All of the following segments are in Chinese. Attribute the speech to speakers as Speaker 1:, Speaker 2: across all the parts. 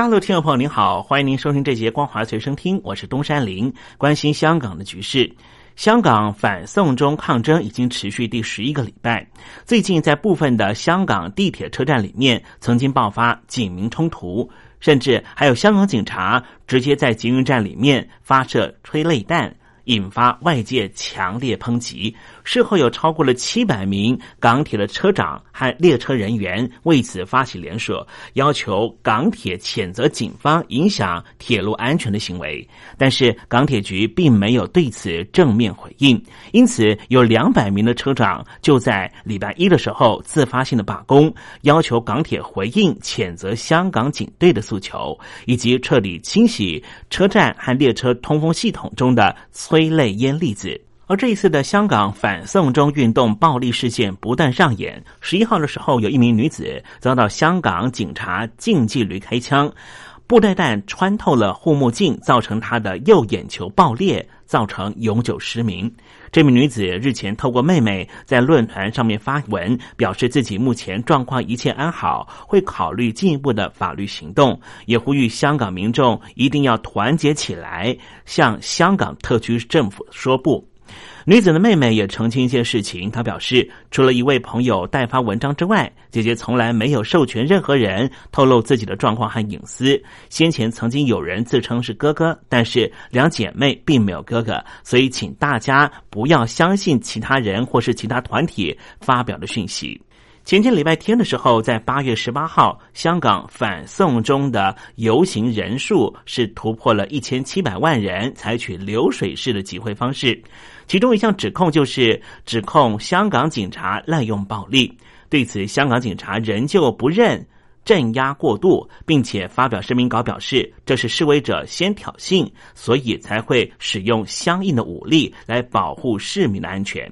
Speaker 1: 大陆听众朋友您好，欢迎您收听这节光华随身听，我是东山林，关心香港的局势。香港反送中抗争已经持续第十一个礼拜，最近在部分的香港地铁车站里面曾经爆发警民冲突，甚至还有香港警察直接在捷运站里面发射催泪弹，引发外界强烈抨击。事后有超过了七百名港铁的车长和列车人员为此发起联署，要求港铁谴责警方影响铁路安全的行为。但是港铁局并没有对此正面回应，因此有两百名的车长就在礼拜一的时候自发性的罢工，要求港铁回应谴责香港警队的诉求，以及彻底清洗车站和列车通风系统中的催泪烟粒子。而这一次的香港反送中运动暴力事件不断上演。十一号的时候，有一名女子遭到香港警察近距离开枪，布袋弹穿透了护目镜，造成她的右眼球爆裂，造成永久失明。这名女子日前透过妹妹在论坛上面发文，表示自己目前状况一切安好，会考虑进一步的法律行动，也呼吁香港民众一定要团结起来，向香港特区政府说不。女子的妹妹也澄清一件事情，她表示，除了一位朋友代发文章之外，姐姐从来没有授权任何人透露自己的状况和隐私。先前曾经有人自称是哥哥，但是两姐妹并没有哥哥，所以请大家不要相信其他人或是其他团体发表的讯息。前天礼拜天的时候，在八月十八号，香港反送中的游行人数是突破了一千七百万人，采取流水式的集会方式。其中一项指控就是指控香港警察滥用暴力。对此，香港警察仍旧不认镇压过度，并且发表声明稿表示，这是示威者先挑衅，所以才会使用相应的武力来保护市民的安全。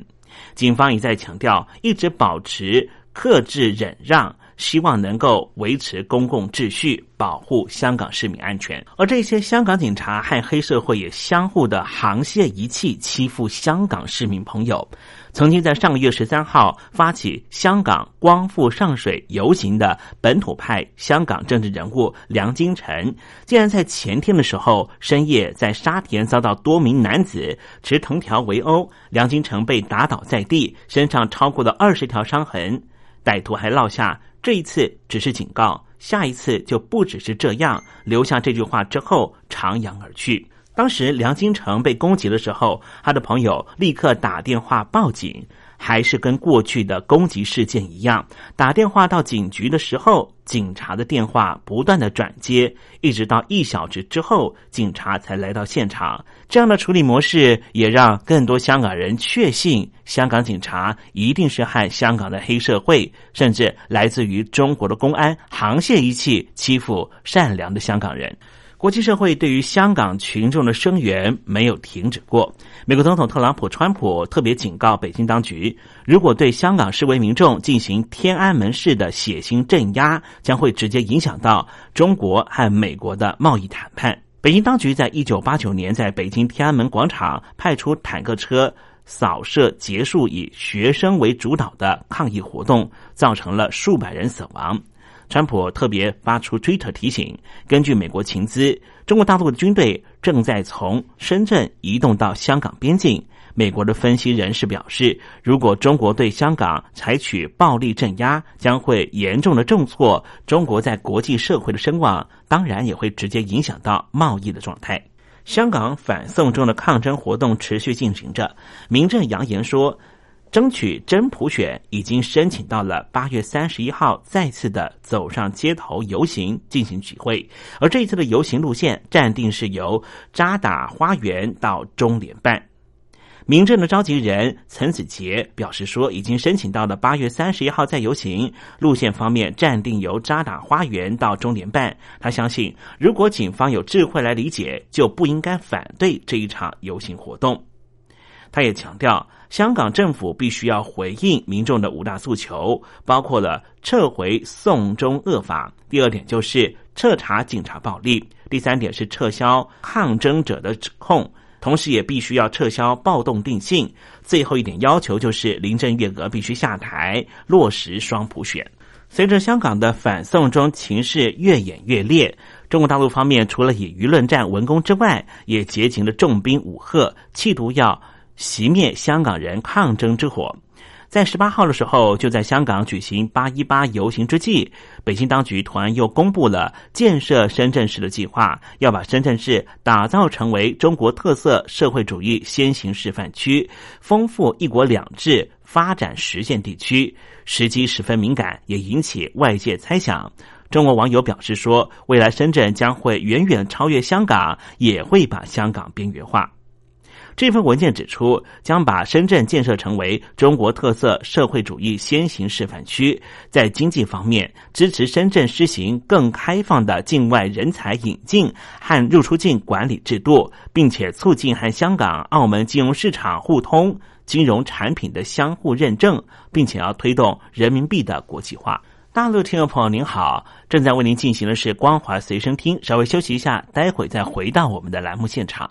Speaker 1: 警方一再强调，一直保持。克制忍让，希望能够维持公共秩序，保护香港市民安全。而这些香港警察和黑社会也相互的沆瀣一气，欺负香港市民朋友。曾经在上个月十三号发起香港光复上水游行的本土派香港政治人物梁金城，竟然在前天的时候深夜在沙田遭到多名男子持藤条围殴，梁金城被打倒在地，身上超过了二十条伤痕。歹徒还落下，这一次只是警告，下一次就不只是这样。留下这句话之后，徜徉而去。当时梁金城被攻击的时候，他的朋友立刻打电话报警。还是跟过去的攻击事件一样，打电话到警局的时候，警察的电话不断的转接，一直到一小时之后，警察才来到现场。这样的处理模式也让更多香港人确信，香港警察一定是和香港的黑社会，甚至来自于中国的公安沆瀣一气，欺负善良的香港人。国际社会对于香港群众的声援没有停止过。美国总统特朗普、川普特别警告北京当局，如果对香港示威民众进行天安门式的血腥镇压，将会直接影响到中国和美国的贸易谈判。北京当局在一九八九年在北京天安门广场派出坦克车扫射，结束以学生为主导的抗议活动，造成了数百人死亡。川普特别发出推特提醒：，根据美国情资，中国大陆的军队正在从深圳移动到香港边境。美国的分析人士表示，如果中国对香港采取暴力镇压，将会严重的重挫中国在国际社会的声望，当然也会直接影响到贸易的状态。香港反送中的抗争活动持续进行着，民政扬言说。争取真普选已经申请到了八月三十一号再次的走上街头游行进行集会，而这一次的游行路线暂定是由渣打花园到中联办。民政的召集人陈子杰表示说，已经申请到了八月三十一号再游行，路线方面暂定由渣打花园到中联办。他相信，如果警方有智慧来理解，就不应该反对这一场游行活动。他也强调，香港政府必须要回应民众的五大诉求，包括了撤回送中恶法；第二点就是彻查警察暴力；第三点是撤销抗争者的指控。同时，也必须要撤销暴动定性。最后一点要求就是林郑月娥必须下台，落实双普选。随着香港的反送中情势越演越烈，中国大陆方面除了以舆论战文攻之外，也结集了重兵武赫，企图要熄灭香港人抗争之火。在十八号的时候，就在香港举行八一八游行之际，北京当局突然又公布了建设深圳市的计划，要把深圳市打造成为中国特色社会主义先行示范区，丰富一国两制发展实践地区。时机十分敏感，也引起外界猜想。中国网友表示说，未来深圳将会远远超越香港，也会把香港边缘化。这份文件指出，将把深圳建设成为中国特色社会主义先行示范区。在经济方面，支持深圳实行更开放的境外人才引进和入出境管理制度，并且促进和香港、澳门金融市场互通、金融产品的相互认证，并且要推动人民币的国际化。大陆听众朋友您好，正在为您进行的是光华随身听，稍微休息一下，待会再回到我们的栏目现场。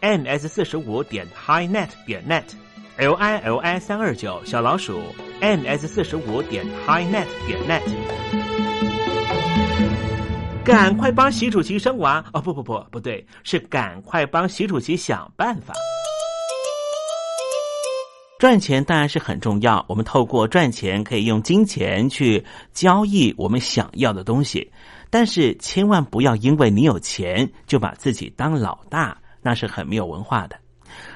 Speaker 1: Ms 四十五点 highnet 点 net，l i l i 三二九小老鼠，ms 四十五点 highnet 点 net，赶快帮习主席生娃哦！不不不，不对，是赶快帮习主席想办法。赚钱当然是很重要，我们透过赚钱可以用金钱去交易我们想要的东西，但是千万不要因为你有钱就把自己当老大。那是很没有文化的。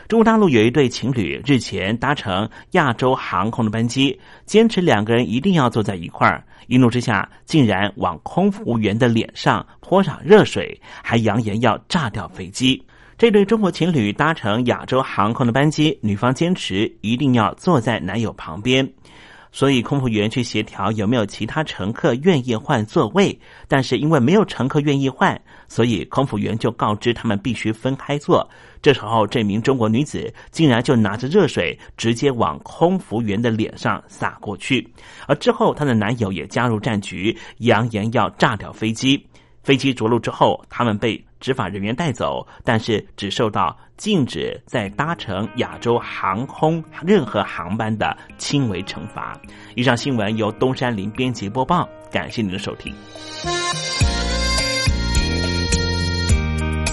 Speaker 1: 中国大陆有一对情侣日前搭乘亚洲航空的班机，坚持两个人一定要坐在一块儿。一怒之下，竟然往空服务员的脸上泼上热水，还扬言要炸掉飞机。这对中国情侣搭乘亚洲航空的班机，女方坚持一定要坐在男友旁边。所以空服员去协调有没有其他乘客愿意换座位，但是因为没有乘客愿意换，所以空服员就告知他们必须分开坐。这时候，这名中国女子竟然就拿着热水直接往空服员的脸上洒过去，而之后她的男友也加入战局，扬言要炸掉飞机。飞机着陆之后，他们被执法人员带走，但是只受到禁止再搭乘亚洲航空任何航班的轻微惩罚。以上新闻由东山林编辑播报，感谢您的收听。